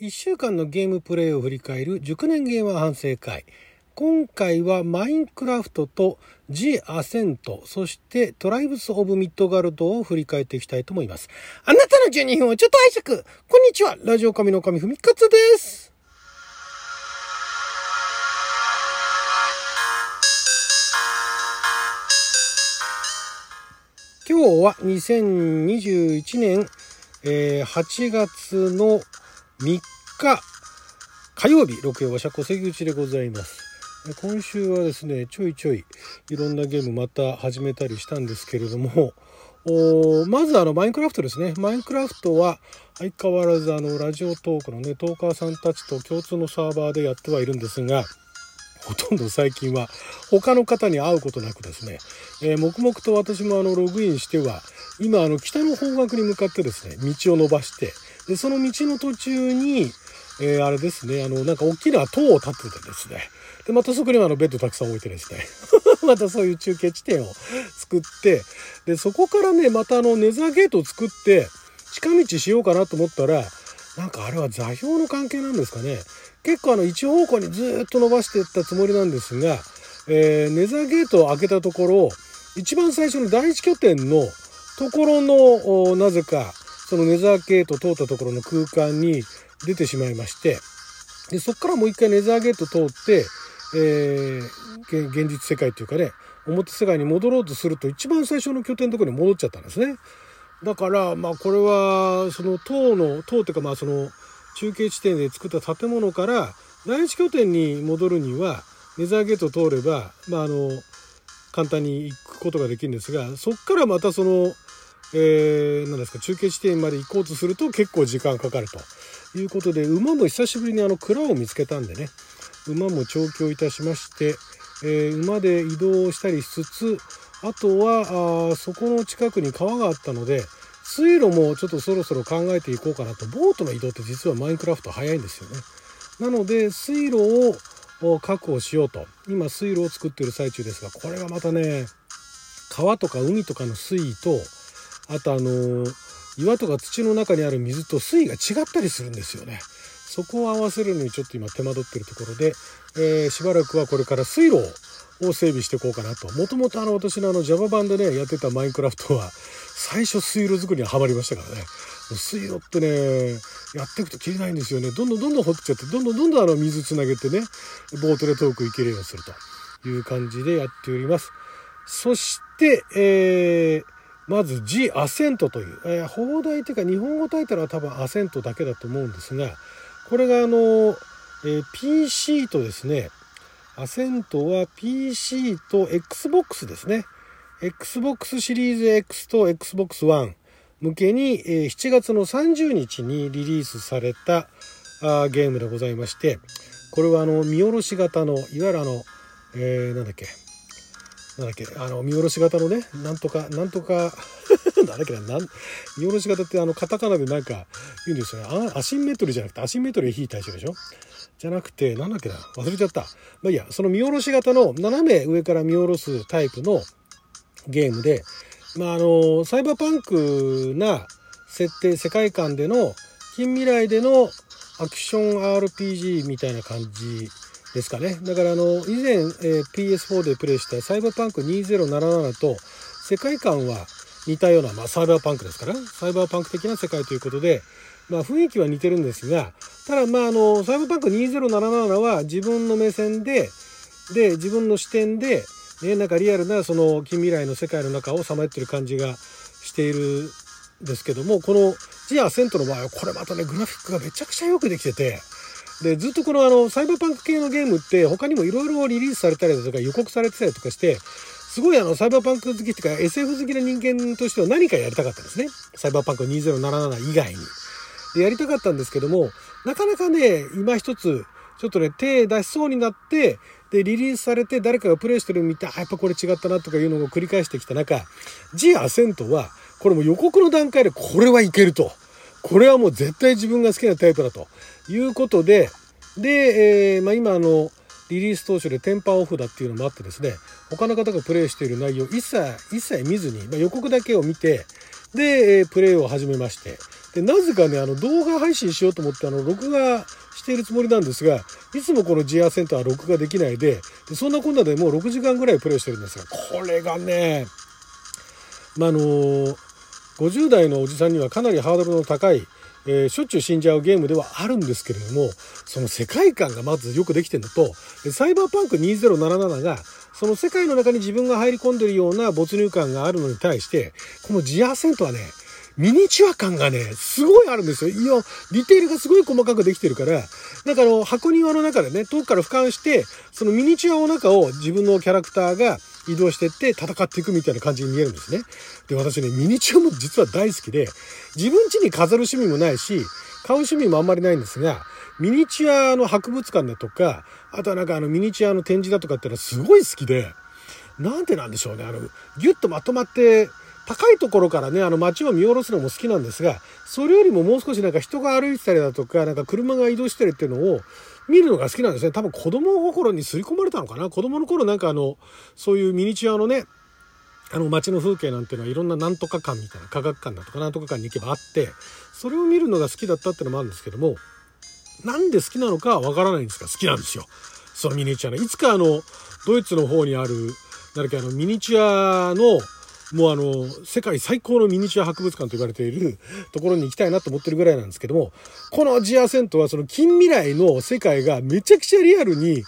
1週間のゲームプレイを振り返る熟年ゲーマー反省会。今回はマインクラフトと G アセント、そしてトライブスオブミッドガルドを振り返っていきたいと思います。あなたの12分をちょっと拝借こんにちはラジオ神の神ふみかつです今日は2021年、えー8月の3日火曜日、六曜和社小関口でございます。今週はですね、ちょいちょいいろんなゲームまた始めたりしたんですけれども、まずあのマインクラフトですね。マインクラフトは相変わらずあのラジオトークのね、トーカーさんたちと共通のサーバーでやってはいるんですが、ほとんど最近は他の方に会うことなくですね、えー黙々と私もあのログインしては、今あの北の方角に向かってですね、道を伸ばして、で、その道の途中に、えーあれですね、あの、なんか大きな塔を建ててですね、で、またそこにはあのベッドたくさん置いてですね、またそういう中継地点を作って、で、そこからね、またあのネザーゲートを作って、近道しようかなと思ったら、なんかあれは座標の関係なんですかね。結構あの一方向にずっと伸ばしていったつもりなんですが、えーネザーゲートを開けたところ、一番最初の第一拠点のところの、なぜか、そのネザーゲート通ったところの空間に出てしまいまして、で、そこからもう一回ネザーゲート通って、えー現実世界っていうかね、表世界に戻ろうとすると一番最初の拠点のところに戻っちゃったんですね。だから、まあこれは、その塔の、塔っていうかまあその中継地点で作った建物から第一拠点に戻るには、ネザーゲート通れば、まああの、簡単に行くことができるんですが、そこからまたその、えー、何ですか、中継地点まで行こうとすると結構時間かかるということで、馬も久しぶりにあの蔵を見つけたんでね、馬も調教いたしまして、えー馬で移動したりしつつ、あとは、あそこの近くに川があったので、水路もちょっとそろそろ考えていこうかなと。ボートの移動って実はマインクラフト早いんですよね。なので、水路を確保しようと。今、水路を作ってる最中ですが、これがまたね、川とか海とかの水位と、あとあの岩とか土の中にある水と水位が違ったりするんですよね。そこを合わせるのにちょっと今手間取ってるところで、えーしばらくはこれから水路を整備していこうかなと。もともとあの私のあの Java 版でね、やってたマインクラフトは、最初水路作りにはまりましたからね。水路ってね、やっていくと切れないんですよね。どんどんどんどん掘っちゃって、どんどんどんどんあの水つなげてね、ボートで遠く行けるようにするという感じでやっております。そして、えーまず G アセントという、えー放題というか日本語タイトルは多分アセントだけだと思うんですが、これがあの、えー PC とですね、アセントは PC と Xbox ですね。Xbox シリーズ X と Xbox One 向けに、えー7月の30日にリリースされたあーゲームでございまして、これはあの見下ろし型の、いわゆるあの、えーなんだっけ、なんだっけ、あの、見下ろし型のね、なんとか、なんとか、なんだっけな、なん、見下ろし型ってあの、カタカナでなんか言うんですよね。あアシンメトリーじゃなくて、アシンメトリー非対称でしょ？じゃなくて、なんだっけな、忘れちゃった。まあいいや、その見下ろし型の斜め上から見下ろすタイプのゲームで、まああの、サイバーパンクな設定、世界観での、近未来でのアクション RPG みたいな感じですかね。だからあの、以前、えー PS4 でプレイしたサイバーパンク2077と世界観は似たような、まあサイバーパンクですから、サイバーパンク的な世界ということで、まあ雰囲気は似てるんですが、ただまああの、サイバーパンク2077は自分の目線で、で、自分の視点で、ね、なんかリアルなその近未来の世界の中をさまよってる感じがしているんですけども、このジアセントの場合はこれまたね、グラフィックがめちゃくちゃよくできてて、で、ずっとこのあの、サイバーパンク系のゲームって他にもいろいろリリースされたりだとか予告されてたりとかして、すごいあの、サイバーパンク好きっていうか SF 好きな人間としては何かやりたかったんですね。サイバーパンク2077以外に。で、やりたかったんですけども、なかなかね、今一つ、ちょっとね、手出しそうになって、で、リリースされて誰かがプレイしてるの見て、あ、やっぱこれ違ったなとかいうのを繰り返してきた中、G アセントは、これも予告の段階でこれはいけると。これはもう絶対自分が好きなタイプだということで、で、えーまあ、今あの、リリース当初でテンパーオフだっていうのもあってですね、他の方がプレイしている内容一切、一切見ずに、まあ、予告だけを見て、で、えープレイを始めまして、で、なぜかね、あの動画配信しようと思って、あの、録画しているつもりなんですが、いつもこのジアセンターは録画できないで、でそんなこんなでもう6時間ぐらいプレイしてるんですが、これがね、まあ、あの50代のおじさんにはかなりハードルの高い、えー、しょっちゅう死んじゃうゲームではあるんですけれども、その世界観がまずよくできてるのと、サイバーパンク2077が、その世界の中に自分が入り込んでるような没入感があるのに対して、このジアセントはね、ミニチュア感がね、すごいあるんですよ。いや、ディテールがすごい細かくできてるから、なんかあの、箱庭の中でね、遠くから俯瞰して、そのミニチュアの中を自分のキャラクターが移動してって戦っていくみたいな感じに見えるんですね。で、私ね、ミニチュアも実は大好きで、自分家に飾る趣味もないし、買う趣味もあんまりないんですが、ミニチュアの博物館だとか、あとはなんかあのミニチュアの展示だとかってのはすごい好きで、なんてなんでしょうね、あの、ギュッとまとまって、高いところからね、あの街を見下ろすのも好きなんですが、それよりももう少しなんか人が歩いてたりだとか、なんか車が移動してるっていうのを見るのが好きなんですね。多分子供心に刷り込まれたのかな。子供の頃なんかあの、そういうミニチュアのね、あの街の風景なんていうのはいろんななんとか館みたいな科学館だとかなんとか館に行けばあって、それを見るのが好きだったってのもあるんですけども、なんで好きなのかわからないんですが、好きなんですよ。そのミニチュアの。いつかあの、ドイツの方にある、なんだっけあの、ミニチュアの、もうあの、世界最高のミニチュア博物館と言われている ところに行きたいなと思ってるぐらいなんですけども、このジアセントはその近未来の世界がめちゃくちゃリアルに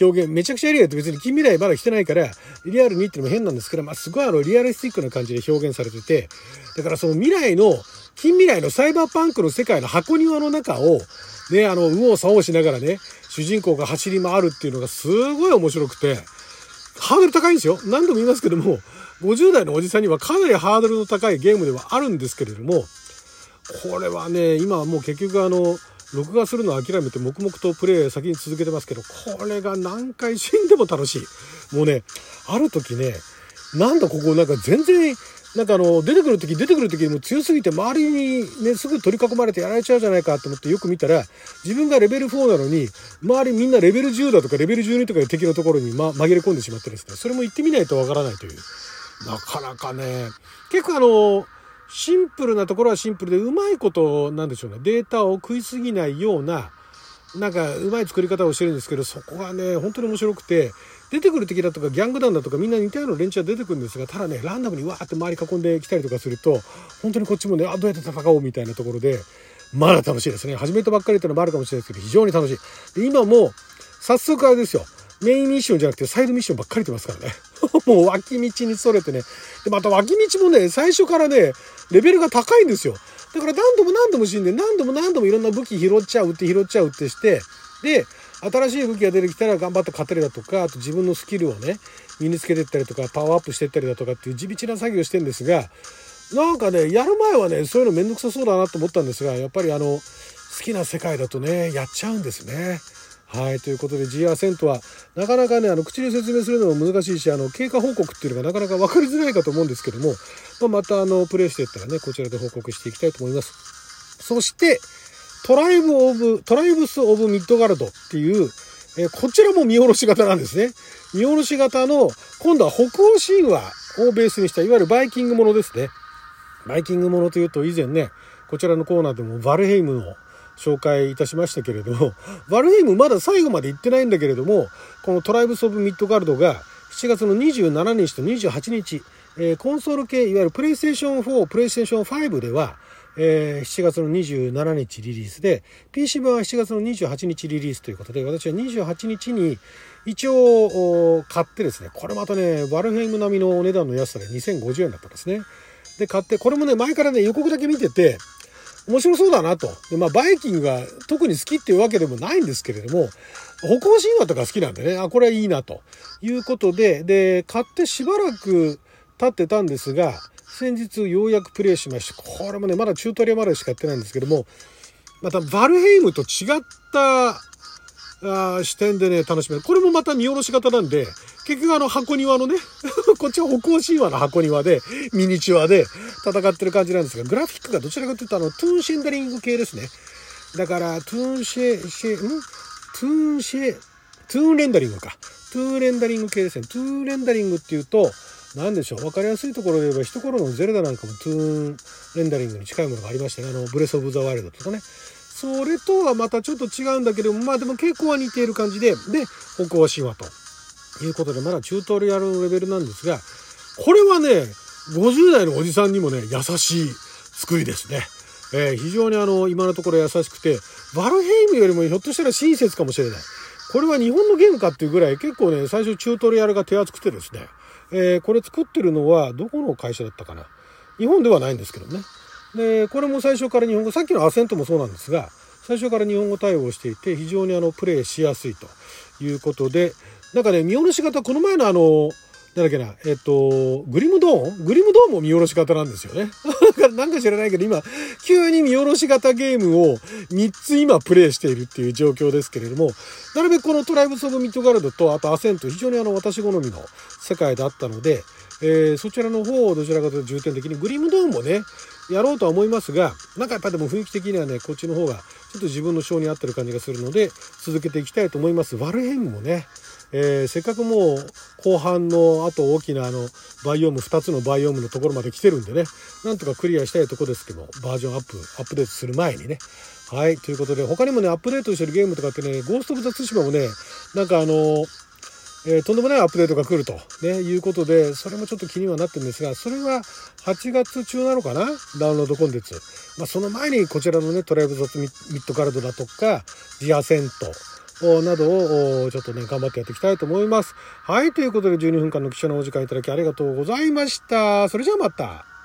表現、めちゃくちゃリアルって別に近未来まだ来てないから、リアルにっていうのも変なんですけど、まあ、すごいあの、リアリスティックな感じで表現されてて、だからその未来の、近未来のサイバーパンクの世界の箱庭の中を、ね、あの、右往左往しながらね、主人公が走り回るっていうのがすごい面白くて、ハードル高いんですよ。何度も言いますけども、50代のおじさんにはかなりハードルの高いゲームではあるんですけれども、これはね、今はもう結局あの、録画するのを諦めて黙々とプレイ先に続けてますけど、これが何回死んでも楽しい。もうね、ある時ね、なんだここなんか全然なんかあの、出てくる時、出てくる時にも強すぎて、周りにね、すぐ取り囲まれてやられちゃうじゃないかと思ってよく見たら、自分がレベル4なのに、周りみんなレベル10だとかレベル12とかで敵のところに、ま、紛れ込んでしまってですね、それも行ってみないとわからないという。なかなかね、結構あの、シンプルなところはシンプルで、うまいこと、なんでしょうね、データを食いすぎないような、なんかうまい作り方をしてるんですけど、そこがね、本当に面白くて、出てくる敵だとかギャング団だとかみんな似たような連中は出てくるんですが、ただね、ランダムにわーって周り囲んできたりとかすると、本当にこっちもね、あ、どうやって戦おうみたいなところで、まだ楽しいですね。始めたばっかりっていうのもあるかもしれないですけど、非常に楽しい。で、今も、早速あれですよ。メインミッションじゃなくてサイドミッションばっかりてますからね。もう脇道にそれてね。で、また脇道もね、最初からね、レベルが高いんですよ。だから何度も何度も死んで、何度も何度もいろんな武器拾っちゃうって拾っちゃうってして、で、新しい武器が出てきたら頑張って勝てるだとか、あと自分のスキルをね、身につけてったりとか、パワーアップしてったりだとかっていう地道な作業してるんですが、なんかね、やる前はね、そういうのめんどくさそうだなと思ったんですが、やっぱりあの、好きな世界だとね、やっちゃうんですね。はい。ということで G アセントは、なかなかね、あの、口で説明するのも難しいし、あの、経過報告っていうのがなかなか分かりづらいかと思うんですけども、まあ、またあの、プレイしていったらね、こちらで報告していきたいと思います。そして、トライブ・オブ、トライブス・オブ・ミッドガルドっていう、え、こちらも見下ろし型なんですね。見下ろし型の、今度は北欧神話をベースにした、いわゆるバイキングものですね。バイキングものというと以前ね、こちらのコーナーでもバルヘイムの紹介いたしましたけれども、バルヘイムまだ最後まで行ってないんだけれども、このトライブス・オブ・ミッドガルドが7月の27日と28日、えー、コンソール系、いわゆるプレイステーション4、プレイステーション5では、えー、7月の27日リリースで、PC 版は7月の28日リリースということで、私は28日に一応買ってですね、これまたね、バルヘイム並みのお値段の安さで2050円だったんですね。で、買って、これもね、前からね、予告だけ見てて、面白そうだなと。で、まあ、バイキングが特に好きっていうわけでもないんですけれども、北欧神話とか好きなんでね、あ、これはいいなということで、で、買ってしばらく経ってたんですが、先日ようやくプレイしまして、これもね、まだチュートリアルまでしかやってないんですけども、またバルヘイムと違ったあ視点でね、楽しめる。これもまた見下ろし型なんで、結局あの箱庭のね、こっちは北欧神話の箱庭で、ミニチュアで戦ってる感じなんですが、グラフィックがどちらかというとあの、トゥーンシェンダリング系ですね。だから、トゥーンシェ、シェ、ん？トゥーンシェ、トゥーンレンダリングか。トゥーンレンダリング系ですね。トゥーンレンダリングっていうと、何でしょう分かりやすいところで言えば一頃のゼルダなんかもトゥーンレンダリングに近いものがありましてねあのブレス・オブ・ザ・ワイルドとかねそれとはまたちょっと違うんだけどまあでも傾向は似ている感じでで北欧神話ということでまだチュートリアルのレベルなんですがこれはね50代のおじさんにもね優しい作りですね。えー、非常にあの今のところ優しくてバルヘイムよりもひょっとしたら親切かもしれない。これは日本のゲームかっていうぐらい結構ね最初チュートリアルが手厚くてですね、えー、これ作ってるのはどこの会社だったかな日本ではないんですけどねでこれも最初から日本語さっきのアセントもそうなんですが最初から日本語対応していて非常にあのプレイしやすいということでなんかね見下ろし型この前のあのなんだっけな、えっと、グリムドーン？グリムドーンも見下ろし型なんですよね。なんか知らないけど、今、急に見下ろし型ゲームを3つ今プレイしているっていう状況ですけれども、なるべくこのトライブス・オブ・ミッドガルドと、あとアセント、非常にあの、私好みの世界だったので、えー、そちらの方をどちらかというと重点的に、グリムドーンもね、やろうとは思いますが、なんかやっぱでも雰囲気的にはね、こっちの方がちょっと自分の性に合ってる感じがするので、続けていきたいと思います。ワルヘイムもね、えー、せっかくもう後半のあと大きなあのバイオーム2つのバイオームのところまで来てるんでね。なんとかクリアしたいとこですけどバージョンアップアップデートする前にね。はいということで他にもねアップデートしてるゲームとかってねゴースト・オブ・ザ・ツシマもねなんかあのえー、とんでもないアップデートが来ると、ね、いうことで、それもちょっと気にはなってるんですが、それは8月中なのかな？ダウンロードコンテンツ。まあ、その前にこちらのね、トライブ・ザ・ミッドガルドだとか、ディアセント、などをちょっとね、頑張ってやっていきたいと思います。はい、ということで12分間の記者のお時間いただきありがとうございました。それじゃあまた。